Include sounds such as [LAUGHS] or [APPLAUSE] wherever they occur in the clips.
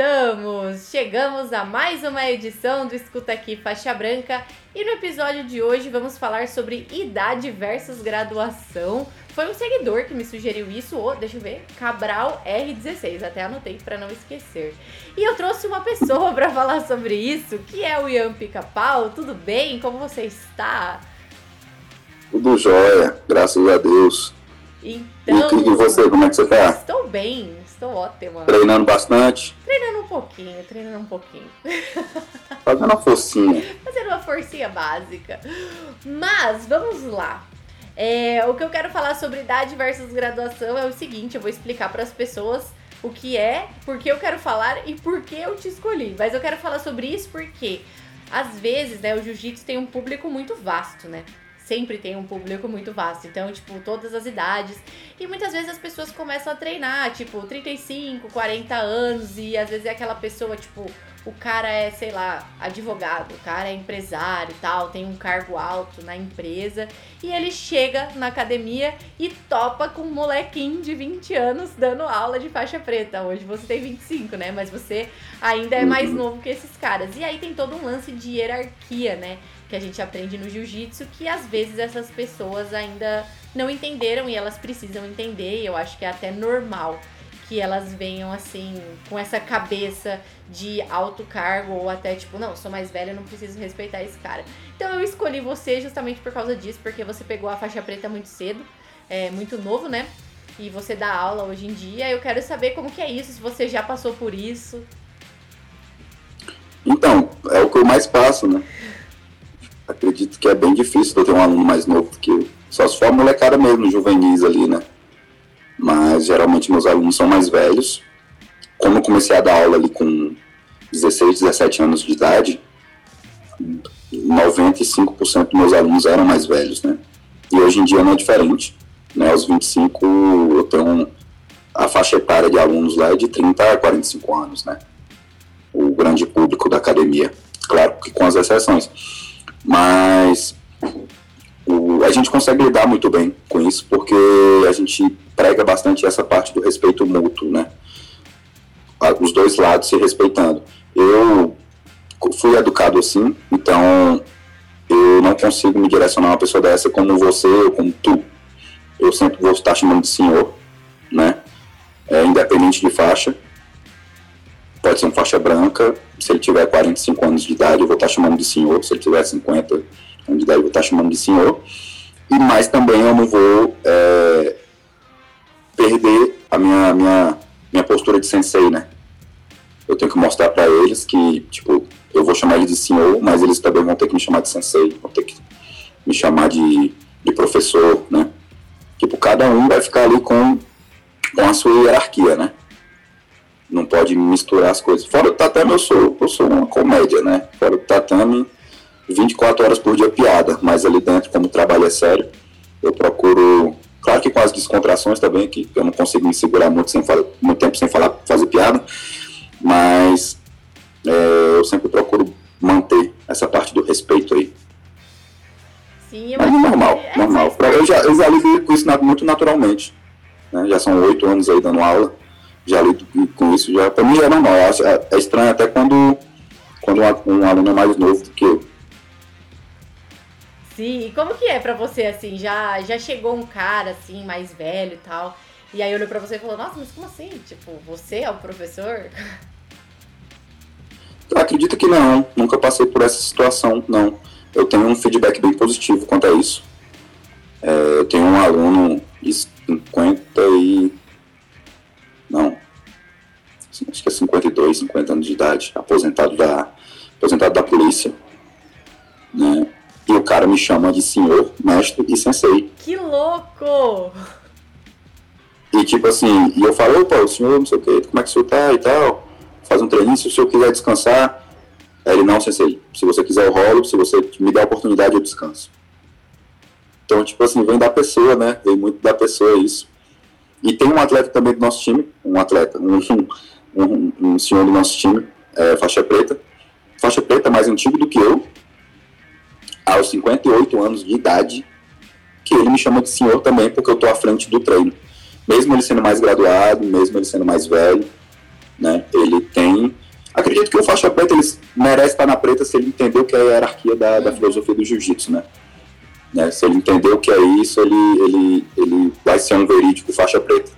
estamos? Chegamos a mais uma edição do Escuta Aqui Faixa Branca e no episódio de hoje vamos falar sobre idade versus graduação. Foi um seguidor que me sugeriu isso, ou deixa eu ver, Cabral R16, até anotei para não esquecer. E eu trouxe uma pessoa [LAUGHS] para falar sobre isso, que é o Ian Pica-Pau. Tudo bem? Como você está? Tudo jóia, graças a Deus. Então, e, e você, como é que você tá? Estou bem, estou ótima. Treinando bastante? Treinando um pouquinho, treinando um pouquinho. [LAUGHS] Fazendo uma forcinha. Fazendo uma forcinha básica. Mas, vamos lá. É, o que eu quero falar sobre idade versus graduação é o seguinte, eu vou explicar para as pessoas o que é, por que eu quero falar e por que eu te escolhi. Mas eu quero falar sobre isso porque, às vezes, né, o jiu-jitsu tem um público muito vasto, né? Sempre tem um público muito vasto. Então, tipo, todas as idades. E muitas vezes as pessoas começam a treinar, tipo, 35, 40 anos, e às vezes é aquela pessoa, tipo, o cara é, sei lá, advogado, o cara é empresário e tal, tem um cargo alto na empresa, e ele chega na academia e topa com um molequinho de 20 anos dando aula de faixa preta. Hoje você tem 25, né? Mas você ainda é mais novo que esses caras. E aí tem todo um lance de hierarquia, né? Que a gente aprende no jiu-jitsu, que às vezes essas pessoas ainda não entenderam e elas precisam entender, e eu acho que é até normal que elas venham assim, com essa cabeça de alto cargo, ou até tipo, não, sou mais velha, não preciso respeitar esse cara. Então eu escolhi você justamente por causa disso, porque você pegou a faixa preta muito cedo, é muito novo, né? E você dá aula hoje em dia. Eu quero saber como que é isso, se você já passou por isso. Então, é o que eu mais passo, né? Acredito que é bem difícil eu ter um aluno mais novo que eu. Só se for a molecada mesmo, juvenis ali, né? Mas geralmente meus alunos são mais velhos. Como eu comecei a dar aula ali com 16, 17 anos de idade, 95% dos meus alunos eram mais velhos, né? E hoje em dia não é diferente. Né? Aos 25 eu tenho a faixa etária de alunos lá é de 30 a 45 anos, né? O grande público da academia. Claro que com as exceções. Mas o, a gente consegue lidar muito bem com isso, porque a gente prega bastante essa parte do respeito mútuo, né? Os dois lados se respeitando. Eu fui educado assim, então eu não consigo me direcionar a uma pessoa dessa como você ou como tu. Eu sempre vou estar chamando de senhor, né? É, independente de faixa. Pode ser uma faixa branca, se ele tiver 45 anos de idade, eu vou estar chamando de senhor. Se ele tiver 50 anos de idade, eu vou estar chamando de senhor. E mais também eu não vou é, perder a minha, minha, minha postura de sensei, né? Eu tenho que mostrar para eles que, tipo, eu vou chamar eles de senhor, mas eles também vão ter que me chamar de sensei, vão ter que me chamar de, de professor, né? Tipo, cada um vai ficar ali com, com a sua hierarquia, né? Não pode misturar as coisas. Fora do tatame, eu sou, eu sou uma comédia, né? Fora do tatame, 24 horas por dia piada, mas ali dentro, como o trabalho é sério, eu procuro. Claro que com as descontrações também, que eu não consigo me segurar muito, sem falar, muito tempo sem falar, fazer piada, mas é, eu sempre procuro manter essa parte do respeito aí. Sim, mas normal, é, normal. Eu já, eu já lido com isso muito naturalmente. Né? Já são oito anos aí dando aula já lido com isso, já para mim é normal. É, é estranho até quando, quando um, aluno é mais novo do que eu. Sim, e como que é para você assim? Já já chegou um cara assim mais velho e tal, e aí olhou para você e falou: "Nossa, mas como assim? Tipo, você é o professor?" Eu acredito que não, nunca passei por essa situação, não. Eu tenho um feedback bem positivo quanto a isso. É, eu tenho um aluno idade, aposentado da, aposentado da polícia, né? E o cara me chama de senhor, mestre e sensei. Que louco! E tipo assim, e eu falo, opa, o senhor não sei o que, como é que o senhor tá e tal, faz um treininho, se o senhor quiser descansar, ele não, sensei, se você quiser eu rolo, se você me der a oportunidade eu descanso. Então, tipo assim, vem da pessoa, né? Vem muito da pessoa isso. E tem um atleta também do nosso time, um atleta, um, um, um senhor do nosso time, é, faixa preta, faixa preta mais antigo do que eu, aos 58 anos de idade, que ele me chama de senhor também, porque eu estou à frente do treino. Mesmo ele sendo mais graduado, mesmo ele sendo mais velho, né, ele tem... Acredito que o faixa preta ele merece estar na preta se ele entender o que é a hierarquia da, da filosofia do jiu-jitsu, né? né? Se ele entender o que é isso, ele, ele, ele vai ser um verídico faixa preta.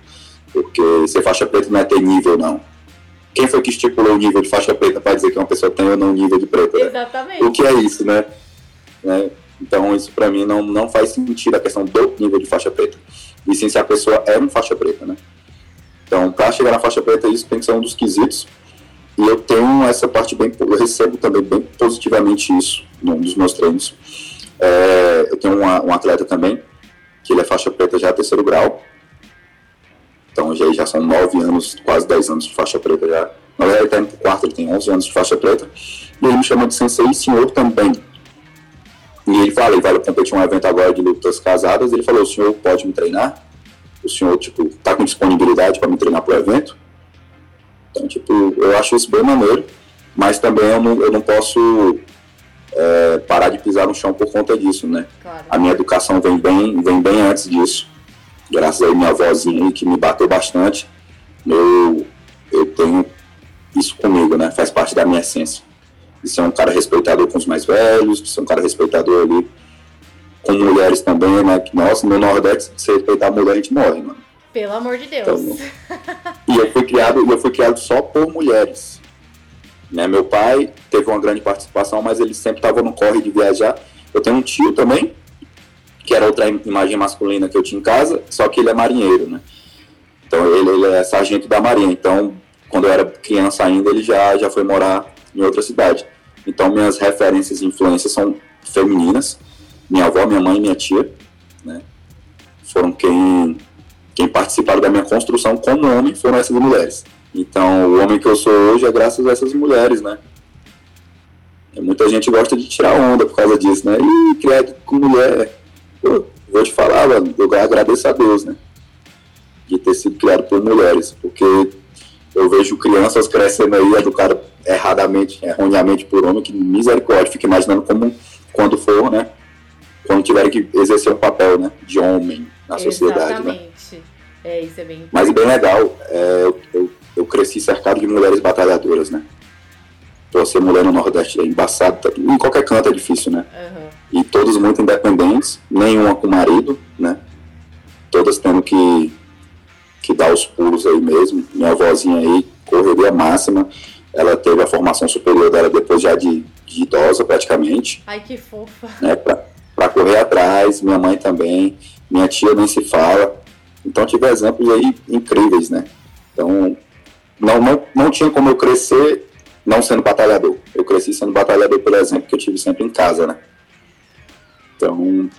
Porque ser faixa preta não é ter nível, não. Quem foi que estipulou o nível de faixa preta para dizer que uma pessoa tem ou não nível de preta? Né? Exatamente. O que é isso, né? né? Então, isso para mim não, não faz sentido a questão do nível de faixa preta. E sim se a pessoa é um faixa preta, né? Então, para chegar na faixa preta, isso tem que ser um dos quesitos. E eu tenho essa parte bem, eu recebo também bem positivamente isso num dos meus treinos. É, eu tenho uma, um atleta também, que ele é faixa preta já terceiro grau. Então já, já são nove anos, quase dez anos de faixa preta já. Na verdade, ele está indo quarto, ele tem onze anos de faixa preta. E ele me chama de sensei e senhor também. E ele fala, ele vai competir um evento agora de lutas casadas, ele falou, o senhor pode me treinar? O senhor, tipo, tá com disponibilidade para me treinar pro evento? Então, tipo, eu acho isso bem maneiro, mas também eu não, eu não posso é, parar de pisar no chão por conta disso, né? Claro. A minha educação vem bem, vem bem antes disso. Graças a minha avózinha que me bateu bastante, eu, eu tenho isso comigo, né? Faz parte da minha essência. De ser um cara respeitador com os mais velhos, de ser um cara respeitador ali com mulheres também, né? Que, nossa, no Nordeste, se respeitar a mulher, a gente morre, mano. Pelo amor de Deus. Então, e eu fui criado, eu fui criado só por mulheres. Né? Meu pai teve uma grande participação, mas ele sempre estava no corre de viajar. Eu tenho um tio também, que era outra imagem masculina que eu tinha em casa, só que ele é marinheiro, né? Então ele, ele é sargento da marinha. Então, quando eu era criança ainda, ele já, já foi morar em outra cidade. Então, minhas referências e influências são femininas. Minha avó, minha mãe e minha tia, né? Foram quem, quem participaram da minha construção como homem, foram essas mulheres. Então, o homem que eu sou hoje é graças a essas mulheres, né? E muita gente gosta de tirar onda por causa disso, né? Ih, criado com mulher. Pô, vou te falar, mano, eu agradeço a Deus, né? De ter sido criado por mulheres, porque eu vejo crianças crescendo aí, educadas erradamente, erroneamente por homem, que misericórdia, fico imaginando como quando for, né? Quando tiverem que exercer um papel, né? De homem na sociedade, né? Exatamente. É, isso é bem Mas bem legal, é, eu, eu, eu cresci cercado de mulheres batalhadoras, né? Pô, ser mulher no Nordeste é embaçado, tá- em qualquer canto é difícil, né? Aham. E todas muito independentes, nenhuma com marido, né? Todas tendo que, que dar os pulos aí mesmo. Minha avózinha aí, correria máxima, ela teve a formação superior dela depois já de, de idosa praticamente Ai, que fofa. né, para correr atrás, minha mãe também, minha tia nem se fala. Então tive exemplos aí incríveis, né? Então não, não, não tinha como eu crescer não sendo batalhador. Eu cresci sendo batalhador, por exemplo, que eu tive sempre em casa, né? Então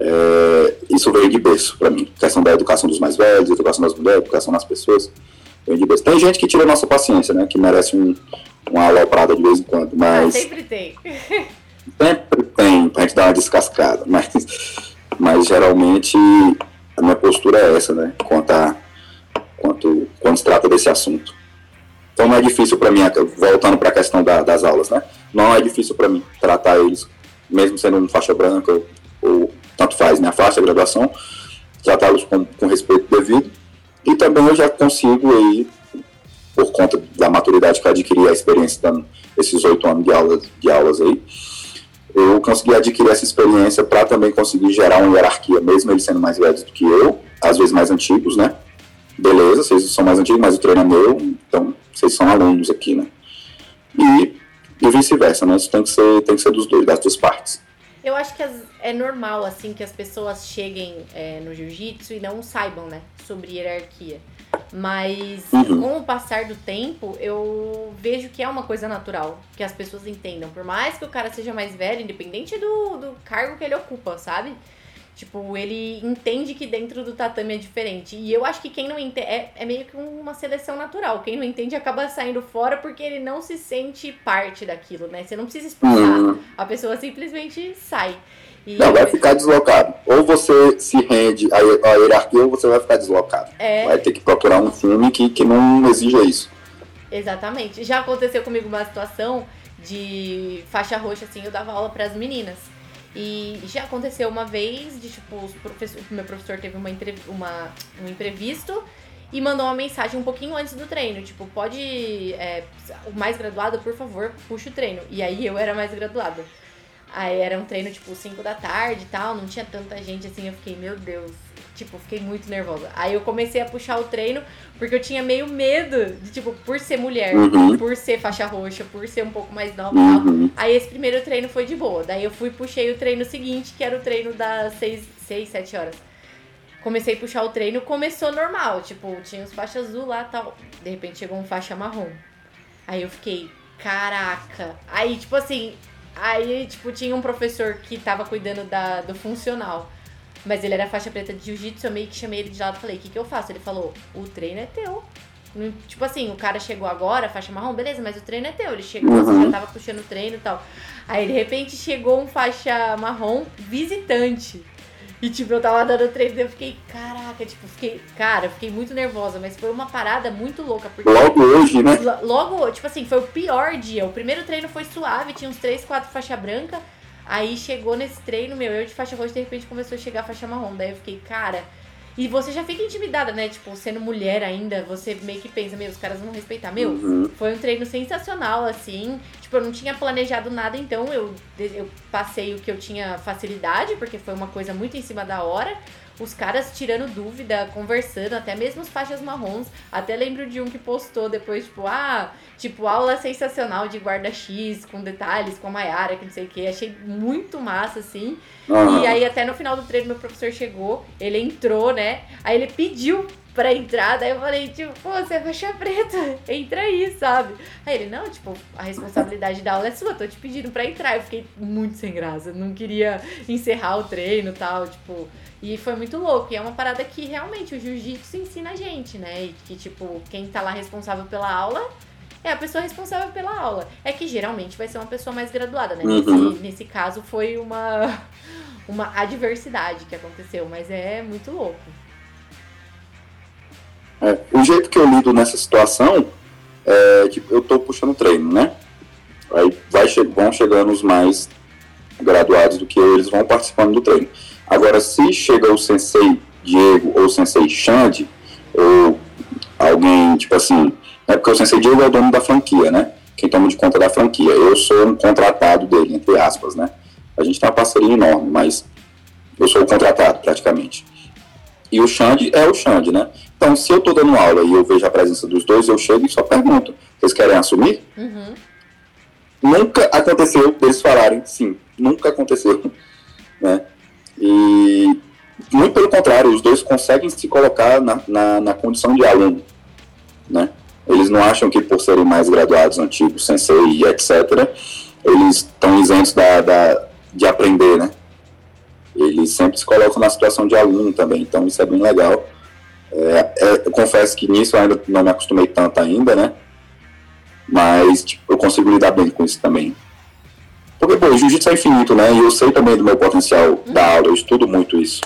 é, isso veio de berço para mim. questão da educação dos mais velhos, educação das mulheres, educação das pessoas. Veio de berço. Tem gente que tira a nossa paciência, né? Que merece um, uma aloprada de vez em quando, Ah, mas sempre tem. [LAUGHS] sempre tem pra gente dar uma descascada, [LAUGHS] mas, mas geralmente a minha postura é essa, né? Quanto a, quanto, quando se trata desse assunto. Então não é difícil para mim, voltando para a questão da- das aulas, né? Não é difícil para mim tratar eles, mesmo sendo um faixa branca ou, ou tanto faz, minha faixa, graduação, tratá-los com, com respeito devido. E também eu já consigo aí, por conta da maturidade que eu adquiri, a experiência dando esses oito anos de aulas, de aulas aí, eu consegui adquirir essa experiência para também conseguir gerar uma hierarquia, mesmo eles sendo mais velhos do que eu, às vezes mais antigos, né? Beleza, vocês são mais antigos, mas o treino é meu, então vocês são alunos aqui, né? E, e vice-versa, né? Isso tem que, ser, tem que ser dos dois, das duas partes. Eu acho que as- é normal, assim, que as pessoas cheguem é, no jiu-jitsu e não saibam, né, sobre hierarquia. Mas Uhum. com o passar do tempo, eu vejo que é uma coisa natural, que as pessoas entendam. Por mais que o cara seja mais velho, independente do, do cargo que ele ocupa, sabe? Tipo, ele entende que dentro do tatame é diferente. E eu acho que quem não entende. É, é meio que uma seleção natural. Quem não entende acaba saindo fora porque ele não se sente parte daquilo, né? Você não precisa expulsar Hum, a pessoa simplesmente sai. E- Não, vai ficar deslocado. Ou você se rende à à hierarquia ou você vai ficar deslocado. É, Vai ter que procurar um filme que, que não exija isso. Exatamente. Já aconteceu comigo uma situação de faixa roxa, assim, eu dava aula para as meninas. E já aconteceu uma vez de, tipo, os professor, meu professor teve uma, uma- um imprevisto e mandou uma mensagem um pouquinho antes do treino. Tipo, pode. é, o mais graduado, por favor, puxa o treino. E aí eu era mais graduada. Aí era um treino, tipo, 5 da tarde e tal, não tinha tanta gente assim, eu fiquei, meu Deus, tipo, fiquei muito nervosa. Aí eu comecei a puxar o treino, porque eu tinha meio medo de, tipo, por ser mulher, Uhum. por ser faixa roxa, por ser um pouco mais nova e tal. Uhum. Aí esse primeiro treino foi de boa. Daí eu fui e puxei o treino seguinte, que era o treino das 6, 6 7 horas. Comecei a puxar o treino, começou normal, tipo, tinha os faixas azul lá e tal. De repente chegou um faixa marrom. Aí eu fiquei, caraca. Aí, tipo assim, aí, tipo, tinha um professor que tava cuidando da, do funcional. Mas ele era faixa preta de jiu-jitsu, eu meio que chamei ele de lado e falei, o que, que eu faço? Ele falou, o treino é teu. Tipo assim, o cara chegou agora, faixa marrom, beleza, mas o treino é teu. Ele chegou, você Uhum. já tava puxando o treino e tal. Aí de repente chegou um faixa marrom visitante. E tipo, eu tava dando treino e eu fiquei, caraca, tipo, fiquei, cara, eu fiquei muito nervosa, mas foi uma parada muito louca, porque Logo hoje, né? Lo- Logo, tipo assim, foi o pior dia. O primeiro treino foi suave, tinha uns 3, 4 faixa branca. Aí chegou nesse treino, meu, eu de faixa roxa, de repente começou a chegar a faixa marrom. Daí eu fiquei, cara. E você já fica intimidada, né? Tipo, sendo mulher ainda, você meio que pensa, meu, os caras vão respeitar. Meu, Uhum. foi um treino sensacional, assim. Tipo, eu não tinha planejado nada, então eu, eu passei o que eu tinha facilidade, porque foi uma coisa muito em cima da hora. Os caras tirando dúvida, conversando, até mesmo os faixas marrons. Até lembro de um que postou depois, tipo, ah, tipo, aula sensacional de guarda-x, com detalhes, com a Mayara, que não sei o que. Achei muito massa, assim. Aham. E aí, até no final do treino, meu professor chegou, ele entrou, né? Aí ele pediu pra entrar, daí eu falei, tipo, pô, você é faixa preta, [LAUGHS] entra aí, sabe? Aí ele, não, tipo, a responsabilidade da aula é sua, tô te pedindo pra entrar. Eu fiquei muito sem graça, não queria encerrar o treino e tal, tipo. E foi muito louco. E é uma parada que realmente o jiu-jitsu ensina a gente, né? E que, tipo, quem tá lá responsável pela aula é a pessoa responsável pela aula. É que geralmente vai ser uma pessoa mais graduada, né? Uhum. Nesse, nesse caso foi uma, [LAUGHS] uma adversidade que aconteceu, mas é muito louco. É, o jeito que eu lido nessa situação é tipo, eu tô puxando treino, né? Aí vai vão chegando os mais graduados do que eu, eles vão participando do treino. Agora, se chega o sensei Diego ou o sensei Xande, ou alguém, tipo assim, é porque o sensei Diego é o dono da franquia, né? Quem toma de conta da franquia. Eu sou um contratado dele, entre aspas, né? A gente tem uma parceria enorme, mas eu sou o contratado, praticamente. E o Xande é o Xande, né? Então, se eu tô dando aula e eu vejo a presença dos dois, eu chego e só pergunto: vocês querem assumir? Uhum. Nunca aconteceu deles falarem sim, nunca aconteceu. [LAUGHS] Né? E muito pelo contrário, os dois conseguem se colocar na, na, na condição de aluno. Né? Eles não acham que por serem mais graduados, antigos, sensei e etc., eles estão isentos da, da, de aprender, né? Eles sempre se colocam na situação de aluno também, então isso é bem legal. É, é, eu confesso que nisso eu ainda não me acostumei tanto ainda, né? Mas tipo, eu consigo lidar bem com isso também. Porque, pô, o jiu-jitsu é infinito, né? E eu sei também do meu potencial da aula, eu estudo muito isso.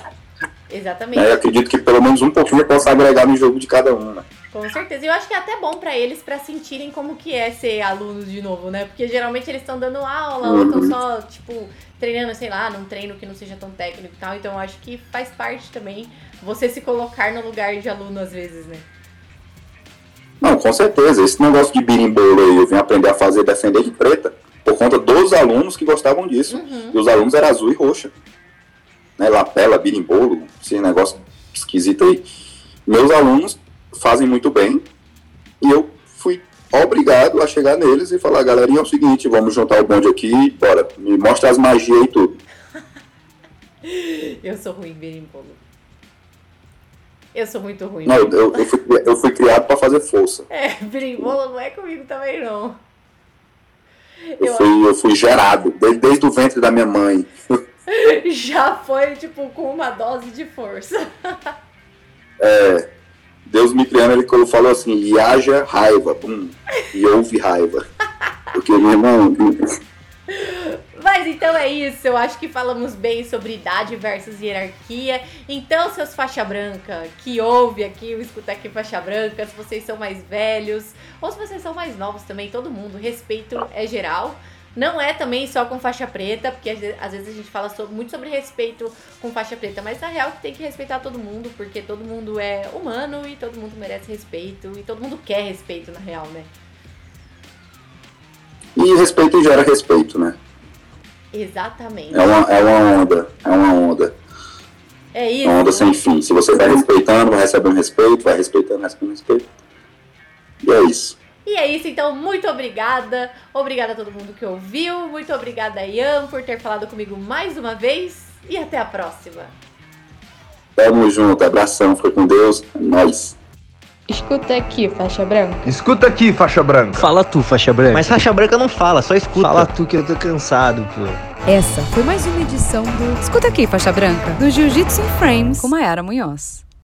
Exatamente. Né? Eu acredito que pelo menos um pouquinho eu possa agregar no jogo de cada um, né? Com certeza. E eu acho que é até bom pra eles pra sentirem como que é ser alunos de novo, né? Porque geralmente eles estão dando aula ou estão Uhum. só, tipo, treinando, sei lá, num treino que não seja tão técnico e tal. Então acho que faz parte também você se colocar no lugar de aluno às vezes, né? Não, com certeza. Esse negócio de birimbolo aí, eu vim aprender a fazer defender de preta por conta dos alunos que gostavam disso. Uhum. E os alunos eram azul e roxa. Né? Lapela, birimbolo, esse negócio esquisito aí. Meus alunos fazem muito bem e eu fui obrigado a chegar neles e falar, galerinha, é o seguinte, vamos juntar o bonde aqui, bora, me mostra as magias e tudo. [LAUGHS] Eu sou ruim berimbolo. Eu sou muito ruim. Não, eu, eu, fui, eu fui criado para fazer força. [LAUGHS] É, berimbolo não é comigo também, não. Eu Eu fui, eu fui gerado, desde, desde o ventre da minha mãe. [LAUGHS] já foi, tipo, com uma dose de força. É, Criando, ele falou assim, e haja raiva, pum, e houve raiva. Porque, meu irmão, Mas então, Então é isso, eu acho que falamos bem sobre idade versus hierarquia. Então, seus faixa branca, que ouve aqui, o escuta aqui faixa branca, se vocês são mais velhos, ou se vocês são mais novos também, todo mundo, respeito é geral. Não é também só com faixa preta, porque às vezes a gente fala sobre, muito sobre respeito com faixa preta, mas na real que tem que respeitar todo mundo, porque todo mundo é humano e todo mundo merece respeito e todo mundo quer respeito na real, né? E respeito gera respeito, né? Exatamente. É uma, é uma onda, é uma onda. É isso. Uma onda sem fim. Se você vai respeitando, vai recebendo respeito, vai respeitando, recebendo respeito. E é isso. E é isso, então, muito obrigada. Obrigada a todo mundo que ouviu. Muito obrigada, Ian, por ter falado comigo mais uma vez. E até a próxima. Tamo junto, abração, fica com Deus, é nóis. Escuta aqui, faixa branca. Escuta aqui, faixa branca. Fala tu, faixa branca. Mas faixa branca não fala, só escuta. Fala tu que eu tô cansado, pô. Essa foi mais uma edição do Escuta aqui, faixa branca, do Jiu-Jitsu em Frames com Mayara Munhoz.